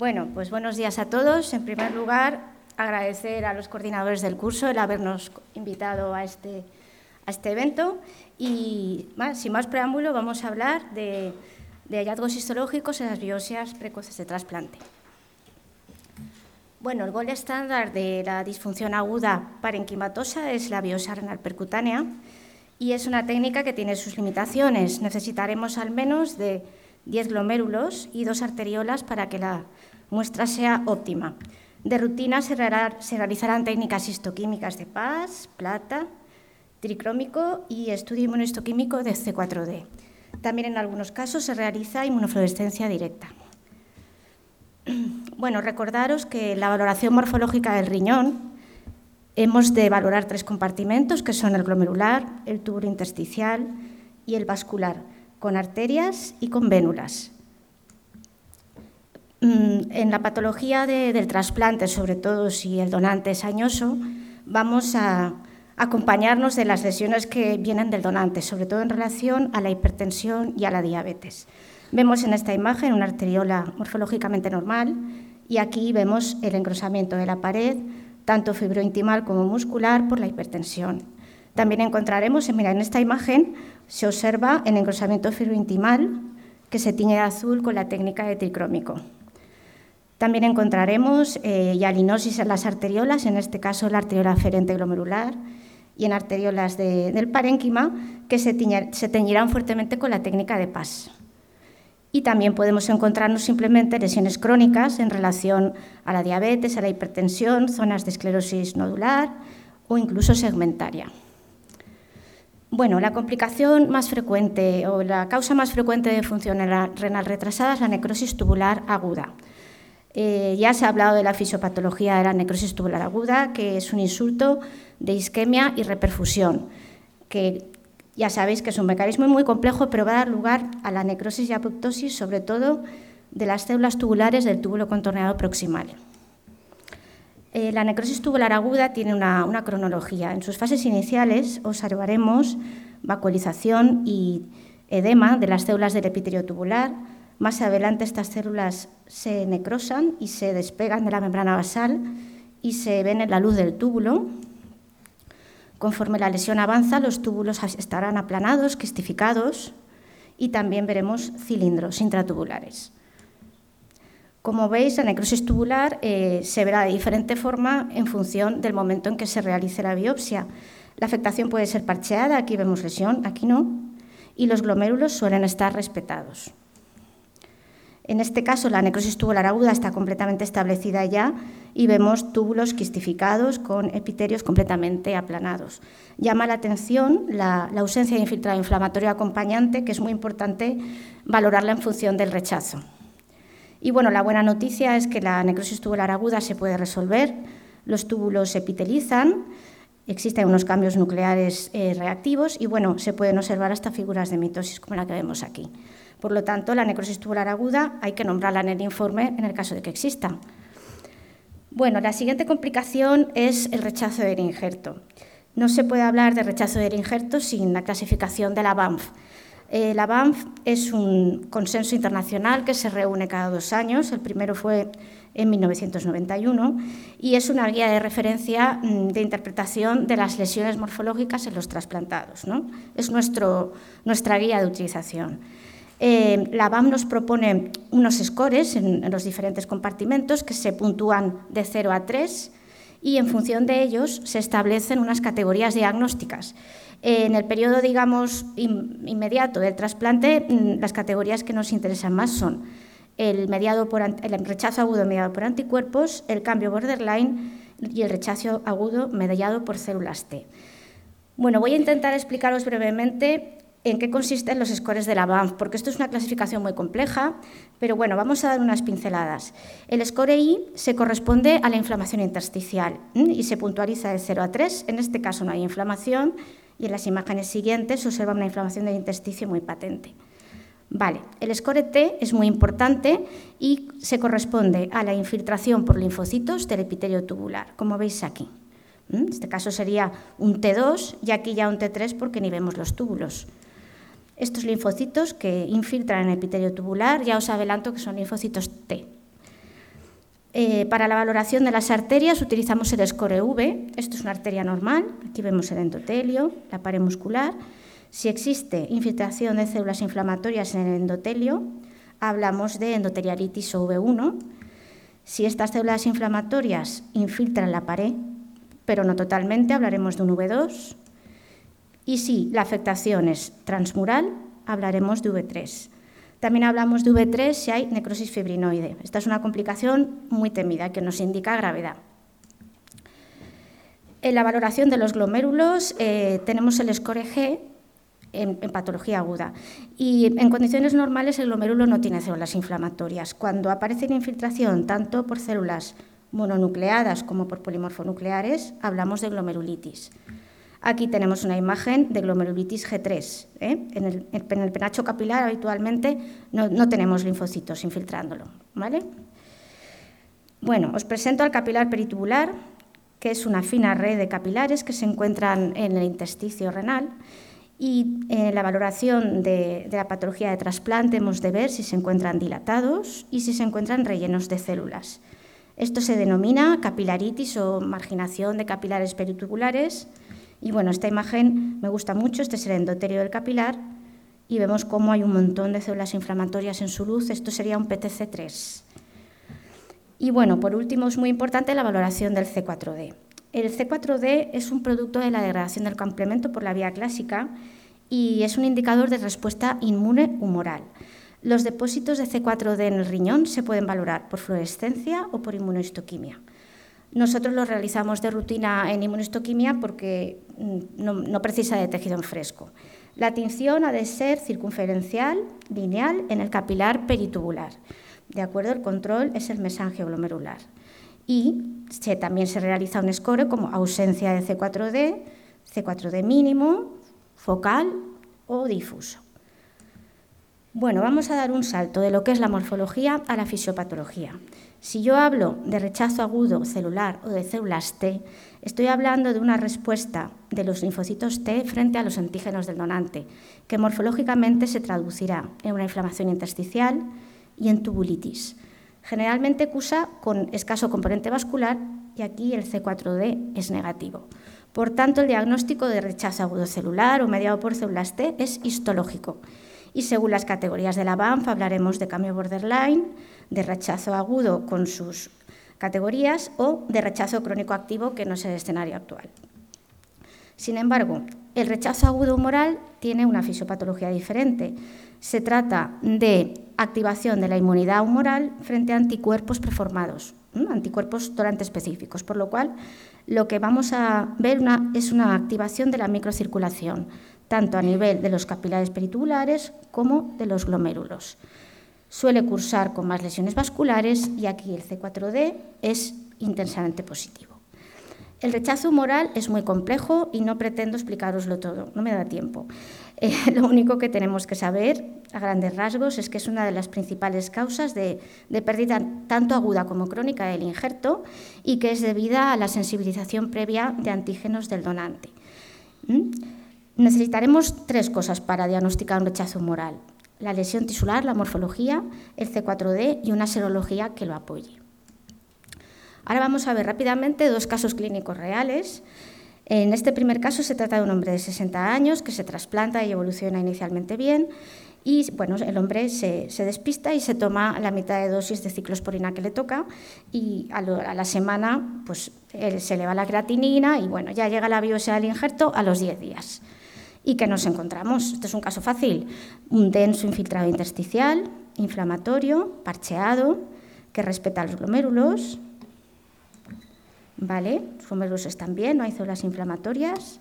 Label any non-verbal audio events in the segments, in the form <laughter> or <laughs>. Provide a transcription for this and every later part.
Bueno, pues buenos días a todos. En primer lugar, agradecer a los coordinadores del curso el habernos invitado a este, a este evento. Y sin más preámbulo, vamos a hablar de, hallazgos histológicos en las biopsias precoces de trasplante. Bueno, el gol estándar de la disfunción aguda parenquimatosa es la biopsia renal percutánea y es una técnica que tiene sus limitaciones. Necesitaremos al menos de 10 glomérulos y dos arteriolas para que la muestra sea óptima. De rutina se, realizarán técnicas histoquímicas de PAS, plata, tricrómico y estudio inmunohistoquímico de C4D. También en algunos casos se realiza inmunofluorescencia directa. <clears throat> Bueno, recordaros que la valoración morfológica del riñón hemos de valorar tres compartimentos, que son el glomerular, el túbulo intersticial y el vascular, con arterias y con vénulas. Mm, en la patología del trasplante, sobre todo si el donante es añoso, vamos a acompañarnos de las lesiones que vienen del donante, sobre todo en relación a la hipertensión y a la diabetes. Vemos en esta imagen una arteriola morfológicamente normal y aquí vemos el engrosamiento de la pared, tanto fibrointimal como muscular, por la hipertensión. También encontraremos, mira, en esta imagen se observa el engrosamiento fibrointimal que se tiñe de azul con la técnica de tricrómico. También encontraremos eh, hialinosis en las arteriolas, en este caso la arteriola aferente glomerular, y en arteriolas del parénquima, que se, se teñirán fuertemente con la técnica de PAS. Y también podemos encontrarnos simplemente lesiones crónicas en relación a la diabetes, a la hipertensión, zonas de esclerosis nodular o incluso segmentaria. Bueno, la complicación más frecuente o la causa más frecuente de función renal retrasada es la necrosis tubular aguda. Eh, ya se ha hablado de la fisiopatología de la necrosis tubular aguda, que es un insulto de isquemia y reperfusión, que ya sabéis que es un mecanismo muy complejo, pero va a dar lugar a la necrosis y apoptosis, sobre todo de las células tubulares del túbulo contorneado proximal. Eh, la necrosis tubular aguda tiene una, una, cronología. En sus fases iniciales observaremos vacuolización y edema de las células del epitelio tubular. Más adelante estas células se necrosan y se despegan de la membrana basal y se ven en la luz del túbulo. Conforme la lesión avanza, los túbulos estarán aplanados, quistificados y también veremos cilindros intratubulares. Como veis, la necrosis tubular eh, se verá de diferente forma en función del momento en que se realice la biopsia. La afectación puede ser parcheada, aquí vemos lesión, aquí no, y los glomérulos suelen estar respetados. En este caso, la necrosis tubular aguda está completamente establecida ya y vemos túbulos quistificados con epitelios completamente aplanados. Llama la atención la, ausencia de infiltrado inflamatorio acompañante, que es muy importante valorarla en función del rechazo. Y bueno, la buena noticia es que la necrosis tubular aguda se puede resolver, los túbulos se epitelizan, existen unos cambios nucleares eh, reactivos y bueno, se pueden observar hasta figuras de mitosis como la que vemos aquí. Por lo tanto, la necrosis tubular aguda hay que nombrarla en el informe en el caso de que exista. Bueno, la siguiente complicación es el rechazo del injerto. No se puede hablar de rechazo del injerto sin la clasificación de la BANF. Eh, la BANF es un consenso internacional que se reúne cada dos años. El primero fue en 1991 y es una guía de referencia mm, de interpretación de las lesiones morfológicas en los trasplantados. Es nuestra guía de utilización. Eh, la BAM nos propone unos scores en, los diferentes compartimentos que se puntúan de 0 a 3 y en función de ellos se establecen unas categorías diagnósticas. en el periodo, digamos, inmediato del trasplante, mm, las categorías que nos interesan más son el, el rechazo agudo mediado por anticuerpos, el cambio borderline y el rechazo agudo mediado por células T. Bueno, voy a intentar explicaros brevemente en qué consisten los scores de la BANF, porque esto es una clasificación muy compleja, pero bueno, vamos a dar unas pinceladas. El score I se corresponde a la inflamación intersticial y se puntualiza de 0 a 3. En este caso no hay inflamación y en las imágenes siguientes se observa una inflamación del intersticio muy patente. Vale, el score T es muy importante y se corresponde a la infiltración por linfocitos del epitelio tubular, como veis aquí. En este caso sería un T2 y aquí ya un T3 porque ni vemos los túbulos. Estos linfocitos que infiltran el epitelio tubular, ya os adelanto que son linfocitos T. Eh, para la valoración de las arterias utilizamos el score V. Esto es una arteria normal. Aquí vemos el endotelio, la pared muscular. Si existe infiltración de células inflamatorias en el endotelio, hablamos de endotelialitis o V1. Si estas células inflamatorias infiltran la pared, pero no totalmente, hablaremos de un V2. Y si la afectación es transmural, hablaremos de V3. También hablamos de V3 si hay necrosis fibrinoide. Esta es una complicación muy temida que nos indica gravedad. En la valoración de los glomérulos eh, tenemos el score G en, patología aguda. Y en condiciones normales el glomérulo no tiene células inflamatorias. Cuando aparece la infiltración tanto por células mononucleadas como por polimorfonucleares, hablamos de glomerulitis. Aquí tenemos una imagen de glomerulitis G3. ¿eh? En, el, penacho capilar habitualmente no, tenemos linfocitos infiltrándolo. ¿vale? Bueno, os presento al capilar peritubular, que es una fina red de capilares que se encuentran en el intersticio renal. Y en la valoración de, de la patología de trasplante hemos de ver si se encuentran dilatados y si se encuentran rellenos de células. Esto se denomina capilaritis o marginación de capilares peritubulares y bueno, esta imagen me gusta mucho, este es el endotelio del capilar y vemos cómo hay un montón de células inflamatorias en su luz, esto sería un PTC3. Y bueno, por último es muy importante la valoración del C4D. El C4D es un producto de la degradación del complemento por la vía clásica y es un indicador de respuesta inmune humoral. Los depósitos de C4D en el riñón se pueden valorar por fluorescencia o por inmunohistoquimia. Nosotros lo realizamos de rutina en inmunohistoquimia porque mm, no, precisa de tejido en fresco. La tinción ha de ser circunferencial, lineal, en el capilar peritubular. De acuerdo, el control es el mesangio glomerular. Y también se realiza un score como ausencia de C4D, C4D mínimo, focal o difuso. Bueno, vamos a dar un salto de lo que es la morfología a la fisiopatología. Si yo hablo de rechazo agudo celular o de células T, estoy hablando de una respuesta de los linfocitos T frente a los antígenos del donante, que morfológicamente se traducirá en una inflamación intersticial y en tubulitis. Generalmente cursa con escaso componente vascular y aquí el C4D es negativo. Por tanto, el diagnóstico de rechazo agudo celular o mediado por células T es histológico. Y según las categorías de la BANF hablaremos de cambio borderline, de rechazo agudo con sus categorías o de rechazo crónico activo, que no es el escenario actual. Sin embargo, el rechazo agudo humoral tiene una fisiopatología diferente. Se trata de activación de la inmunidad humoral frente a anticuerpos preformados, anticuerpos durante específicos, por lo cual lo que vamos a ver es una activación de la microcirculación, tanto a nivel de los capilares peritubulares como de los glomérulos. Suele cursar con más lesiones vasculares y aquí el C4D es intensamente positivo. El rechazo humoral es muy complejo y no pretendo explicaroslo todo, no me da tiempo. <laughs> Eh, lo único que tenemos que saber a grandes rasgos es que es una de las principales causas de, pérdida tanto aguda como crónica del injerto y que es debida a la sensibilización previa de antígenos del donante. ¿Mm? Necesitaremos tres cosas para diagnosticar un rechazo humoral la lesión tisular, la morfología, el C4D y una serología que lo apoye. Ahora vamos a ver rápidamente dos casos clínicos reales. En este primer caso se trata de un hombre de 60 años que se trasplanta y evoluciona inicialmente bien y bueno, el hombre se, despista y se toma la mitad de dosis de ciclosporina que le toca y a, la semana pues, se eleva la creatinina y bueno, ya llega la biopsia del injerto a los 10 días. ¿Y qué nos encontramos? Este es un caso fácil. Un denso infiltrado intersticial, inflamatorio, parcheado, que respeta los glomérulos. ¿Vale? Los glomérulos están bien, no hay células inflamatorias.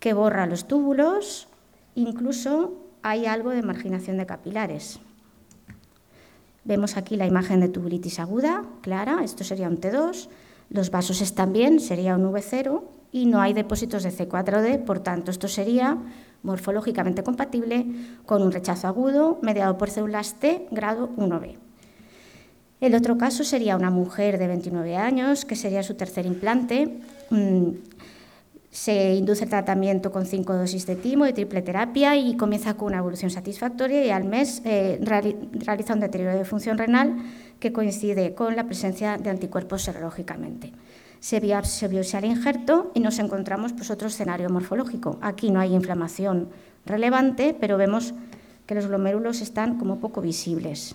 Que borra los túbulos. Incluso hay algo de marginación de capilares. Vemos aquí la imagen de tubulitis aguda, clara, esto sería un T2. Los vasos están bien, sería un V0 y no hay depósitos de C4D, por tanto, esto sería morfológicamente compatible con un rechazo agudo mediado por células T grado 1B. El otro caso sería una mujer de 29 años, que sería su tercer implante. Mm, Se induce el tratamiento con cinco dosis de timo y triple terapia y comienza con una evolución satisfactoria y al mes eh, realiza un deterioro de función renal que coincide con la presencia de anticuerpos serológicamente. Se biopsia el injerto y nos encontramos pues, otro escenario morfológico. Aquí no hay inflamación relevante, pero vemos que los glomérulos están como poco visibles.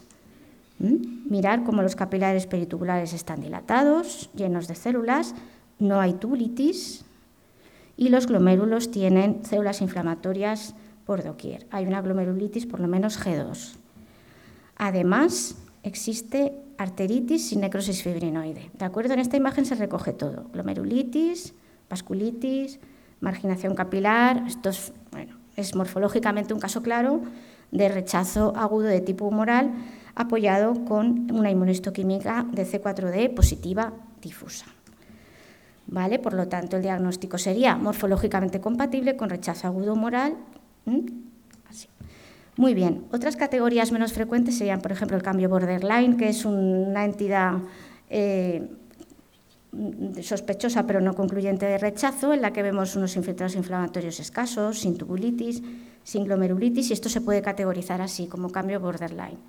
Mirar cómo los capilares peritubulares están dilatados, llenos de células, no hay tubulitis, y los glomérulos tienen células inflamatorias por doquier. Hay una glomerulitis por lo menos G2. Además, existe arteritis y necrosis fibrinoide. ¿De acuerdo? En esta imagen se recoge todo. Glomerulitis, vasculitis, marginación capilar. Esto es, bueno, es morfológicamente un caso claro de rechazo agudo de tipo humoral apoyado con una inmunistoquímica de C4D positiva difusa. ¿Vale? Por lo tanto, el diagnóstico sería morfológicamente compatible con rechazo agudo moral. Muy bien. Otras categorías menos frecuentes serían, por ejemplo, el cambio borderline, que es una entidad eh, sospechosa pero no concluyente de rechazo, en la que vemos unos infiltrados inflamatorios escasos, sin tubulitis, sin glomerulitis, y esto se puede categorizar así, como cambio borderline.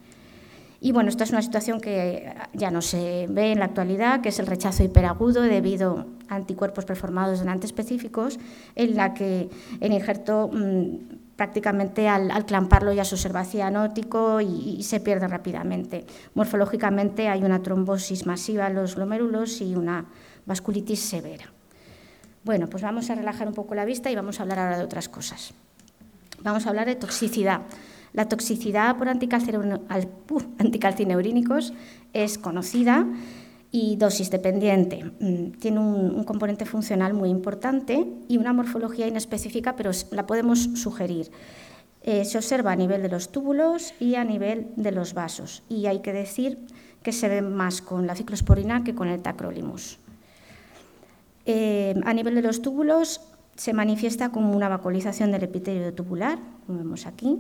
Y bueno, esta es una situación que ya no se ve en la actualidad, que es el rechazo hiperagudo debido a anticuerpos performados delante específicos, en la que el injerto prácticamente al, clamparlo ya se observa cianótico y, y, se pierde rápidamente. Morfológicamente hay una trombosis masiva en los glomérulos y una vasculitis severa. Bueno, pues vamos a relajar un poco la vista y vamos a hablar ahora de otras cosas. Vamos a hablar de toxicidad. La toxicidad por anticalcineurínicos es conocida y dosis dependiente. Mm, tiene un, componente funcional muy importante y una morfología inespecífica, pero la podemos sugerir. Eh, se observa a nivel de los túbulos y a nivel de los vasos. Y hay que decir que se ve más con la ciclosporina que con el tacrolimus. Eh, a nivel de los túbulos se manifiesta como una vacuolización del epitelio tubular, como vemos aquí,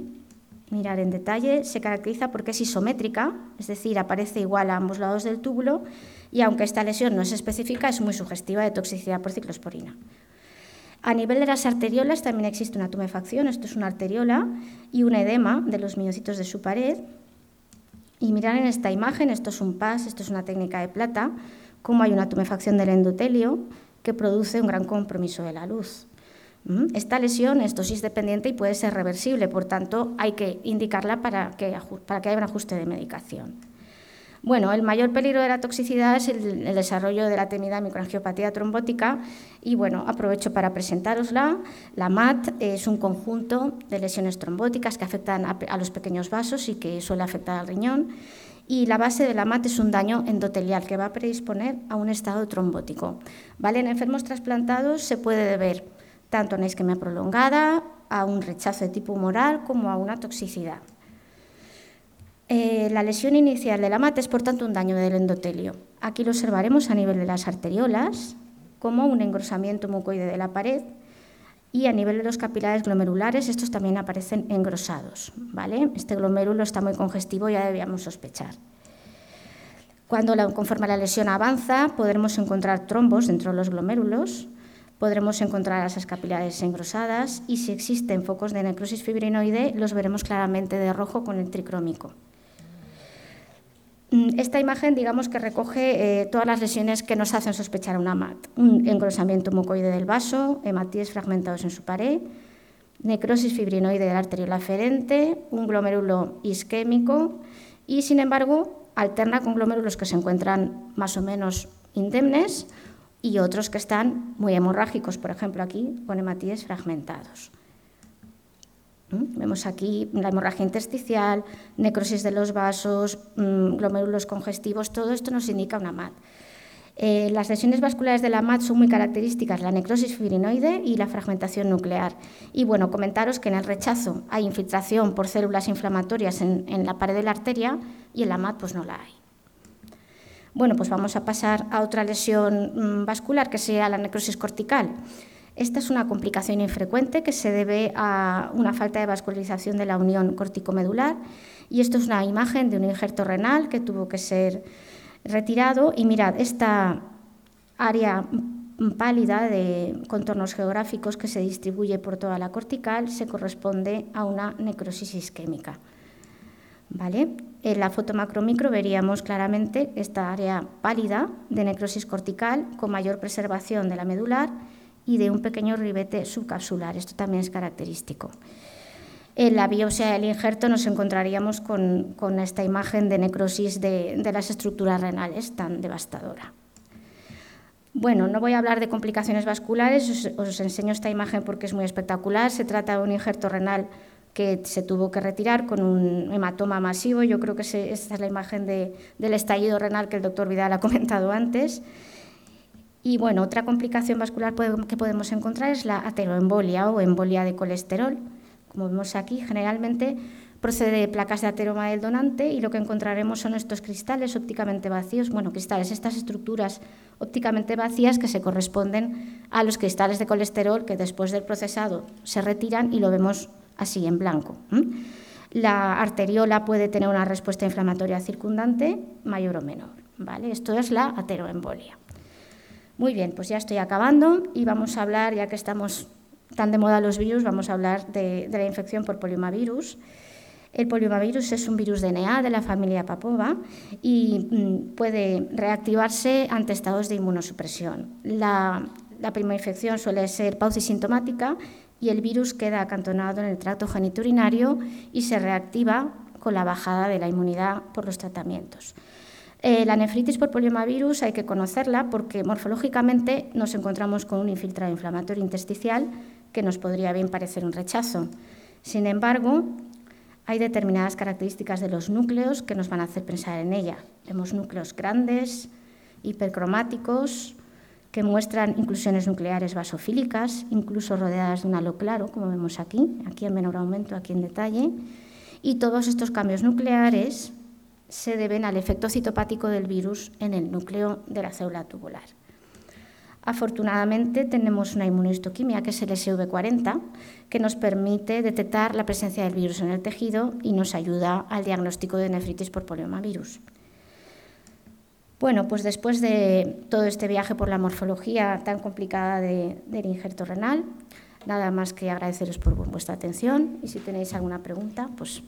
mirar en detalle, se caracteriza porque es isométrica, es decir, aparece igual a ambos lados del túbulo y aunque esta lesión no es específica, es muy sugestiva de toxicidad por ciclosporina. A nivel de las arteriolas también existe una tumefacción, esto es una arteriola y un edema de los miocitos de su pared. Y mirar en esta imagen, esto es un PAS, esto es una técnica de plata, cómo hay una tumefacción del endotelio que produce un gran compromiso de la luz. Esta lesión es dosis dependiente y puede ser reversible, por tanto hay que indicarla para que, para que haya un ajuste de medicación. Bueno, el mayor peligro de la toxicidad es el, desarrollo de la temida microangiopatía trombótica y bueno, aprovecho para presentarosla. La MAT es un conjunto de lesiones trombóticas que afectan a, los pequeños vasos y que suele afectar al riñón y la base de la MAT es un daño endotelial que va a predisponer a un estado trombótico. ¿Vale? En enfermos trasplantados se puede deber tanto a una isquemia prolongada, a un rechazo de tipo humoral como a una toxicidad. Eh, la lesión inicial de la mate es, por tanto, un daño del endotelio. Aquí lo observaremos a nivel de las arteriolas, como un engrosamiento mucoide de la pared, y a nivel de los capilares glomerulares, estos también aparecen engrosados. ¿vale? Este glomérulo está muy congestivo, ya debíamos sospechar. Cuando conforme la lesión avanza, podremos encontrar trombos dentro de los glomérulos, podremos encontrar esas capilares engrosadas y si existen focos de necrosis fibrinoide los veremos claramente de rojo con el tricrómico. Mm, esta imagen, digamos que recoge eh, todas las lesiones que nos hacen sospechar una MAT. Un engrosamiento mucoide del vaso, hematíes fragmentados en su pared, necrosis fibrinoide de la arteriola aferente, un glomérulo isquémico y, sin embargo, alterna con glomérulos que se encuentran más o menos indemnes y otros que están muy hemorrágicos, por ejemplo aquí con hematíes fragmentados. ¿Mm? Vemos aquí la hemorragia intersticial, necrosis de los vasos, mm, glomérulos congestivos, todo esto nos indica una MAT. Eh, las lesiones vasculares de la MAT son muy características, la necrosis fibrinoide y la fragmentación nuclear. Y bueno, comentaros que en el rechazo hay infiltración por células inflamatorias en, en la pared de la arteria y en la MAT pues no la hay. Bueno, pues vamos a pasar a otra lesión mm, vascular, que sea la necrosis cortical. Esta es una complicación infrecuente que se debe a una falta de vascularización de la unión corticomedular y esto es una imagen de un injerto renal que tuvo que ser retirado y mirad, esta área pálida de contornos geográficos que se distribuye por toda la cortical se corresponde a una necrosis isquémica. ¿Vale? En la foto macro-micro veríamos claramente esta área pálida de necrosis cortical con mayor preservación de la medular y de un pequeño ribete subcapsular. Esto también es característico. En la biopsia del injerto nos encontraríamos con, esta imagen de necrosis de, las estructuras renales tan devastadora. Bueno, no voy a hablar de complicaciones vasculares, os, os, enseño esta imagen porque es muy espectacular. Se trata de un injerto renal que se tuvo que retirar con un hematoma masivo. Yo creo que esta es la imagen del estallido renal que el doctor Vidal ha <laughs> comentado antes. Y bueno, otra complicación vascular que podemos encontrar es la ateroembolia o embolia de colesterol. Como vemos aquí, generalmente procede de placas de ateroma del donante y lo que encontraremos son estos cristales ópticamente vacíos, bueno, cristales, estas estructuras ópticamente vacías que se corresponden a los cristales de colesterol que después del procesado se retiran y lo vemos así en blanco. La arteriola puede tener una respuesta inflamatoria circundante mayor o menor. ¿vale? Esto es la ateroembolia. Muy bien, pues ya estoy acabando y vamos a hablar, ya que estamos tan de moda los virus, vamos a hablar de, la infección por poliomavirus. El poliomavirus es un virus DNA de la familia Papova y mm, puede reactivarse ante estados de inmunosupresión. La, la primera infección suele ser paucisintomática y el virus queda acantonado en el tracto geniturinario y se reactiva con la bajada de la inmunidad por los tratamientos. Eh, la nefritis por poliomavirus hay que conocerla porque morfológicamente nos encontramos con un infiltrado inflamatorio intersticial que nos podría bien parecer un rechazo. Sin embargo, hay determinadas características de los núcleos que nos van a hacer pensar en ella. Vemos núcleos grandes, hipercromáticos, que muestran inclusiones nucleares basofílicas, incluso rodeadas de un halo claro, como vemos aquí, aquí en menor aumento, aquí en detalle. Y todos estos cambios nucleares se deben al efecto citopático del virus en el núcleo de la célula tubular. Afortunadamente tenemos una inmunohistoquimia que es el SV40 que nos permite detectar la presencia del virus en el tejido y nos ayuda al diagnóstico de nefritis por poliomavirus. Bueno, pues después de todo este viaje por la morfología tan complicada del injerto renal, nada más que agradeceros por vuestra atención y si tenéis alguna pregunta, pues